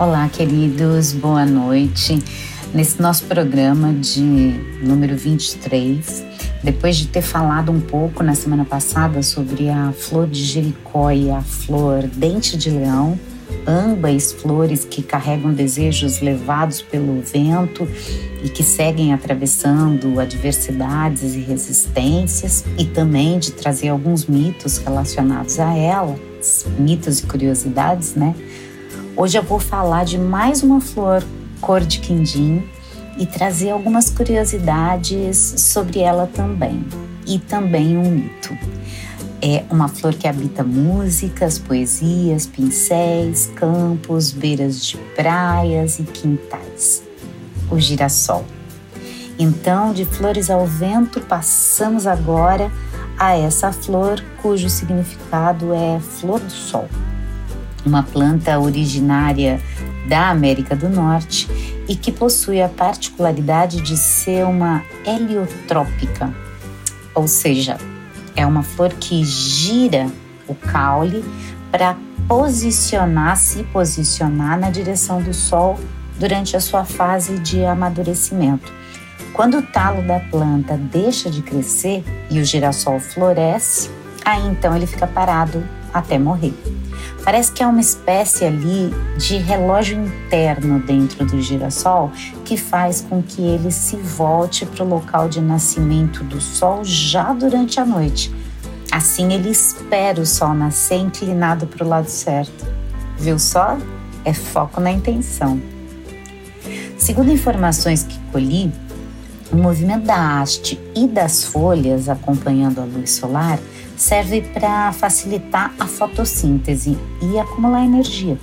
Olá, queridos, boa noite. Nesse nosso programa de número 23, depois de ter falado um pouco na semana passada sobre a flor de Jericó e a flor dente de leão, ambas flores que carregam desejos levados pelo vento e que seguem atravessando adversidades e resistências, e também de trazer alguns mitos relacionados a elas, mitos e curiosidades, né? Hoje eu vou falar de mais uma flor cor de quindim e trazer algumas curiosidades sobre ela também, e também um mito. É uma flor que habita músicas, poesias, pincéis, campos, beiras de praias e quintais. O girassol. Então, de flores ao vento, passamos agora a essa flor cujo significado é flor do sol uma planta originária da América do Norte e que possui a particularidade de ser uma heliotrópica, ou seja, é uma flor que gira o caule para posicionar, se posicionar na direção do sol durante a sua fase de amadurecimento. Quando o talo da planta deixa de crescer e o girassol floresce, aí então ele fica parado até morrer. Parece que é uma espécie ali de relógio interno dentro do girassol que faz com que ele se volte para o local de nascimento do sol já durante a noite. Assim ele espera o sol nascer inclinado para o lado certo. Viu só? É foco na intenção. Segundo informações que colhi, o movimento da haste e das folhas acompanhando a luz solar serve para facilitar a fotossíntese e acumular energia.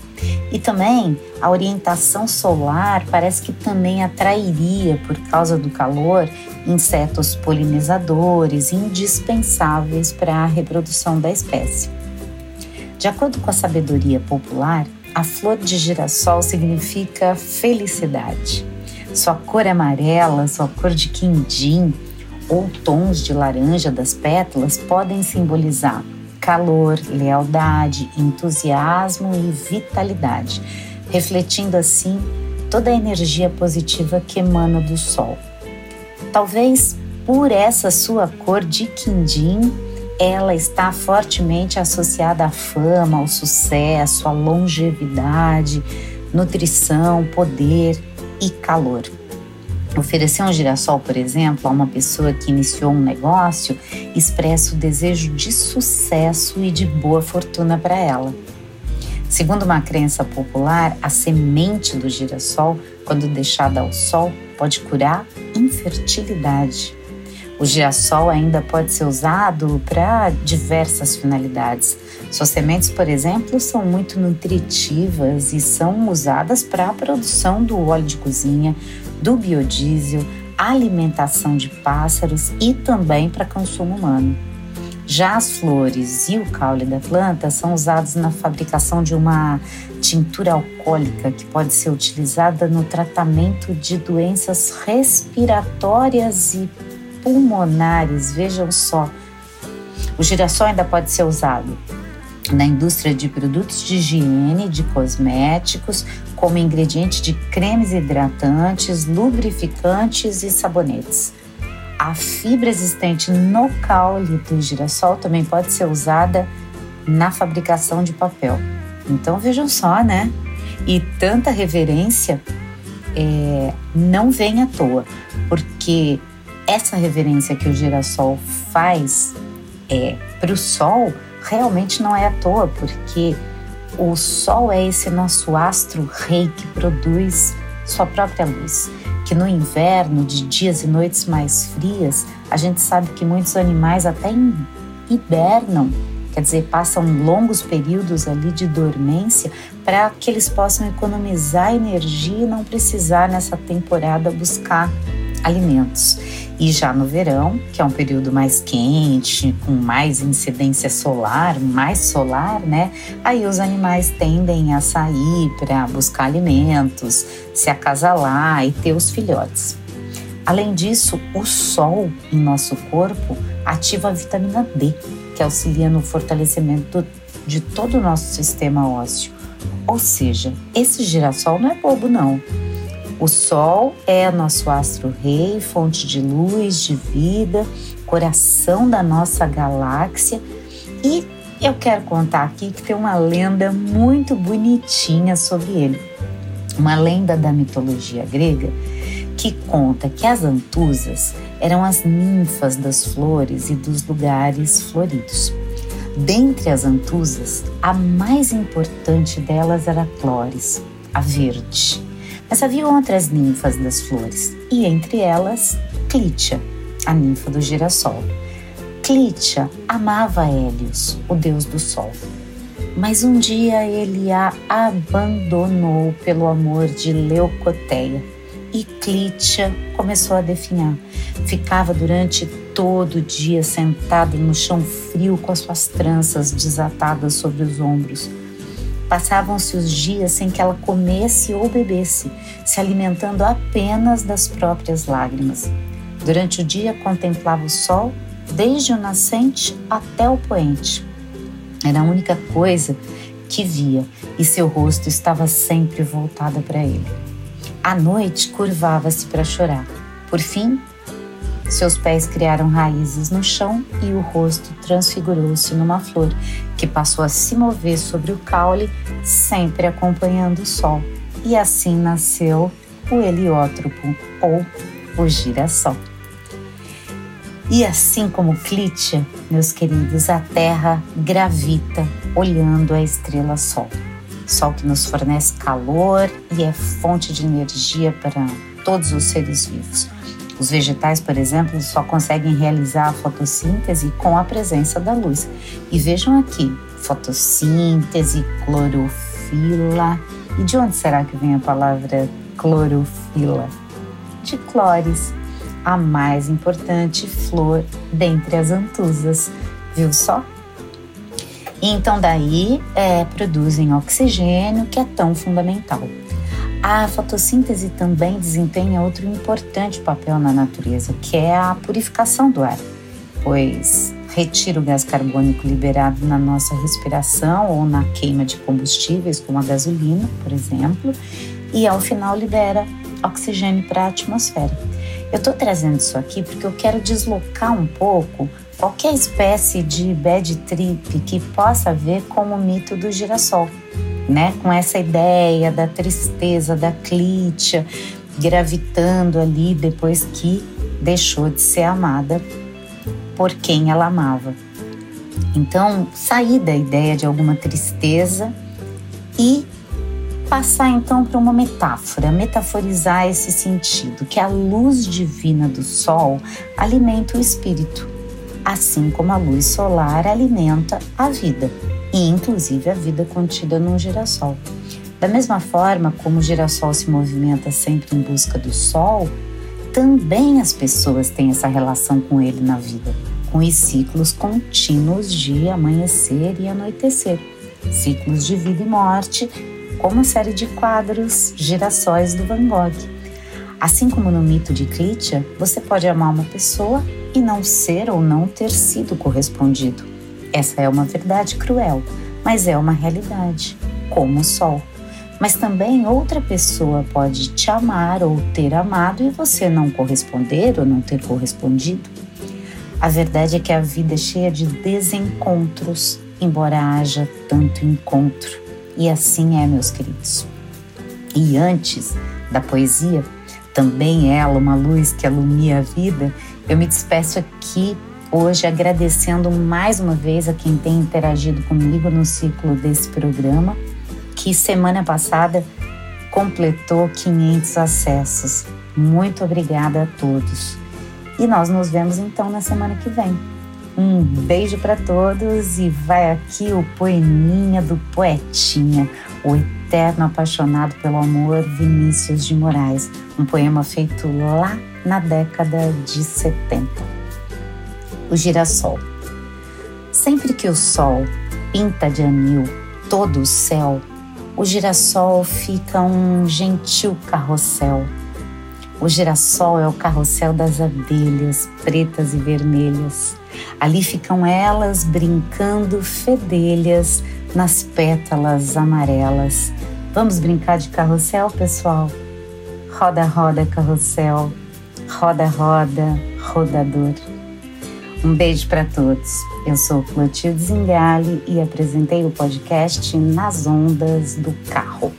E também a orientação solar parece que também atrairia, por causa do calor, insetos polinizadores indispensáveis para a reprodução da espécie. De acordo com a sabedoria popular, a flor de girassol significa felicidade. Sua cor amarela, sua cor de quindim, ou tons de laranja das pétalas podem simbolizar calor, lealdade, entusiasmo e vitalidade, refletindo assim toda a energia positiva que emana do sol. Talvez por essa sua cor de quindim, ela está fortemente associada à fama, ao sucesso, à longevidade, nutrição, poder e calor. Oferecer um girassol, por exemplo, a uma pessoa que iniciou um negócio expressa o desejo de sucesso e de boa fortuna para ela. Segundo uma crença popular, a semente do girassol, quando deixada ao sol, pode curar infertilidade. O girassol ainda pode ser usado para diversas finalidades. Suas sementes, por exemplo, são muito nutritivas e são usadas para a produção do óleo de cozinha, do biodiesel, alimentação de pássaros e também para consumo humano. Já as flores e o caule da planta são usados na fabricação de uma tintura alcoólica que pode ser utilizada no tratamento de doenças respiratórias e pulmonares. Vejam só. O girassol ainda pode ser usado na indústria de produtos de higiene, de cosméticos, como ingrediente de cremes hidratantes, lubrificantes e sabonetes. A fibra existente no caule do girassol também pode ser usada na fabricação de papel. Então vejam só, né? E tanta reverência é, não vem à toa, porque essa reverência que o girassol faz é, para o sol realmente não é à toa, porque o Sol é esse nosso astro rei que produz sua própria luz. Que no inverno, de dias e noites mais frias, a gente sabe que muitos animais até hibernam, quer dizer, passam longos períodos ali de dormência para que eles possam economizar energia e não precisar nessa temporada buscar alimentos. E já no verão, que é um período mais quente, com mais incidência solar, mais solar, né? Aí os animais tendem a sair para buscar alimentos, se acasalar e ter os filhotes. Além disso, o sol em nosso corpo ativa a vitamina D, que auxilia no fortalecimento de todo o nosso sistema ósseo. Ou seja, esse girassol não é bobo, não. O Sol é nosso astro-rei, fonte de luz, de vida, coração da nossa galáxia e eu quero contar aqui que tem uma lenda muito bonitinha sobre ele. Uma lenda da mitologia grega que conta que as antusas eram as ninfas das flores e dos lugares floridos. Dentre as antusas, a mais importante delas era Clóris, a verde. Mas havia outras ninfas das flores, e entre elas Clítia, a ninfa do girassol. Clítia amava Hélios, o deus do sol. Mas um dia ele a abandonou pelo amor de Leucoteia e Clítia começou a definhar. Ficava durante todo o dia sentada no chão frio com as suas tranças desatadas sobre os ombros. Passavam-se os dias sem que ela comesse ou bebesse, se alimentando apenas das próprias lágrimas. Durante o dia contemplava o sol, desde o nascente até o poente. Era a única coisa que via e seu rosto estava sempre voltado para ele. À noite, curvava-se para chorar. Por fim, seus pés criaram raízes no chão e o rosto transfigurou-se numa flor que passou a se mover sobre o caule, sempre acompanhando o sol. E assim nasceu o heliótropo ou o girassol. E assim como Clítia, meus queridos, a Terra gravita olhando a estrela Sol. Sol que nos fornece calor e é fonte de energia para todos os seres vivos. Os vegetais, por exemplo, só conseguem realizar a fotossíntese com a presença da luz. E vejam aqui: fotossíntese, clorofila. E de onde será que vem a palavra clorofila? De clores, a mais importante flor dentre as antusas. Viu só? Então daí é, produzem oxigênio, que é tão fundamental. A fotossíntese também desempenha outro importante papel na natureza, que é a purificação do ar, pois retira o gás carbônico liberado na nossa respiração ou na queima de combustíveis, como a gasolina, por exemplo, e ao final libera oxigênio para a atmosfera. Eu estou trazendo isso aqui porque eu quero deslocar um pouco qualquer espécie de bad trip que possa ver com o mito do girassol, né? Com essa ideia da tristeza, da clítia gravitando ali depois que deixou de ser amada por quem ela amava. Então, sair da ideia de alguma tristeza e passar então para uma metáfora, metaforizar esse sentido, que a luz divina do sol alimenta o espírito assim como a luz solar alimenta a vida, e inclusive a vida contida num girassol. Da mesma forma como o girassol se movimenta sempre em busca do sol, também as pessoas têm essa relação com ele na vida, com os ciclos contínuos de amanhecer e anoitecer, ciclos de vida e morte, como a série de quadros Girassóis do Van Gogh. Assim como no mito de Clítia, você pode amar uma pessoa e não ser ou não ter sido correspondido. Essa é uma verdade cruel, mas é uma realidade, como o sol. Mas também outra pessoa pode te amar ou ter amado e você não corresponder ou não ter correspondido. A verdade é que a vida é cheia de desencontros, embora haja tanto encontro. E assim é, meus queridos. E antes da poesia, também ela, uma luz que alumia a vida, eu me despeço aqui hoje agradecendo mais uma vez a quem tem interagido comigo no ciclo desse programa, que semana passada completou 500 acessos. Muito obrigada a todos. E nós nos vemos então na semana que vem. Um beijo para todos e vai aqui o poeminha do poetinha, o eterno apaixonado pelo amor Vinícius de Moraes, um poema feito lá na década de 70. O girassol. Sempre que o sol pinta de anil todo o céu, o girassol fica um gentil carrossel. O girassol é o carrossel das abelhas, pretas e vermelhas. Ali ficam elas brincando fedelhas nas pétalas amarelas. Vamos brincar de carrossel, pessoal? Roda, roda, carrossel. Roda, roda, rodador. Um beijo para todos. Eu sou Clotilde Zingale e apresentei o podcast Nas Ondas do Carro.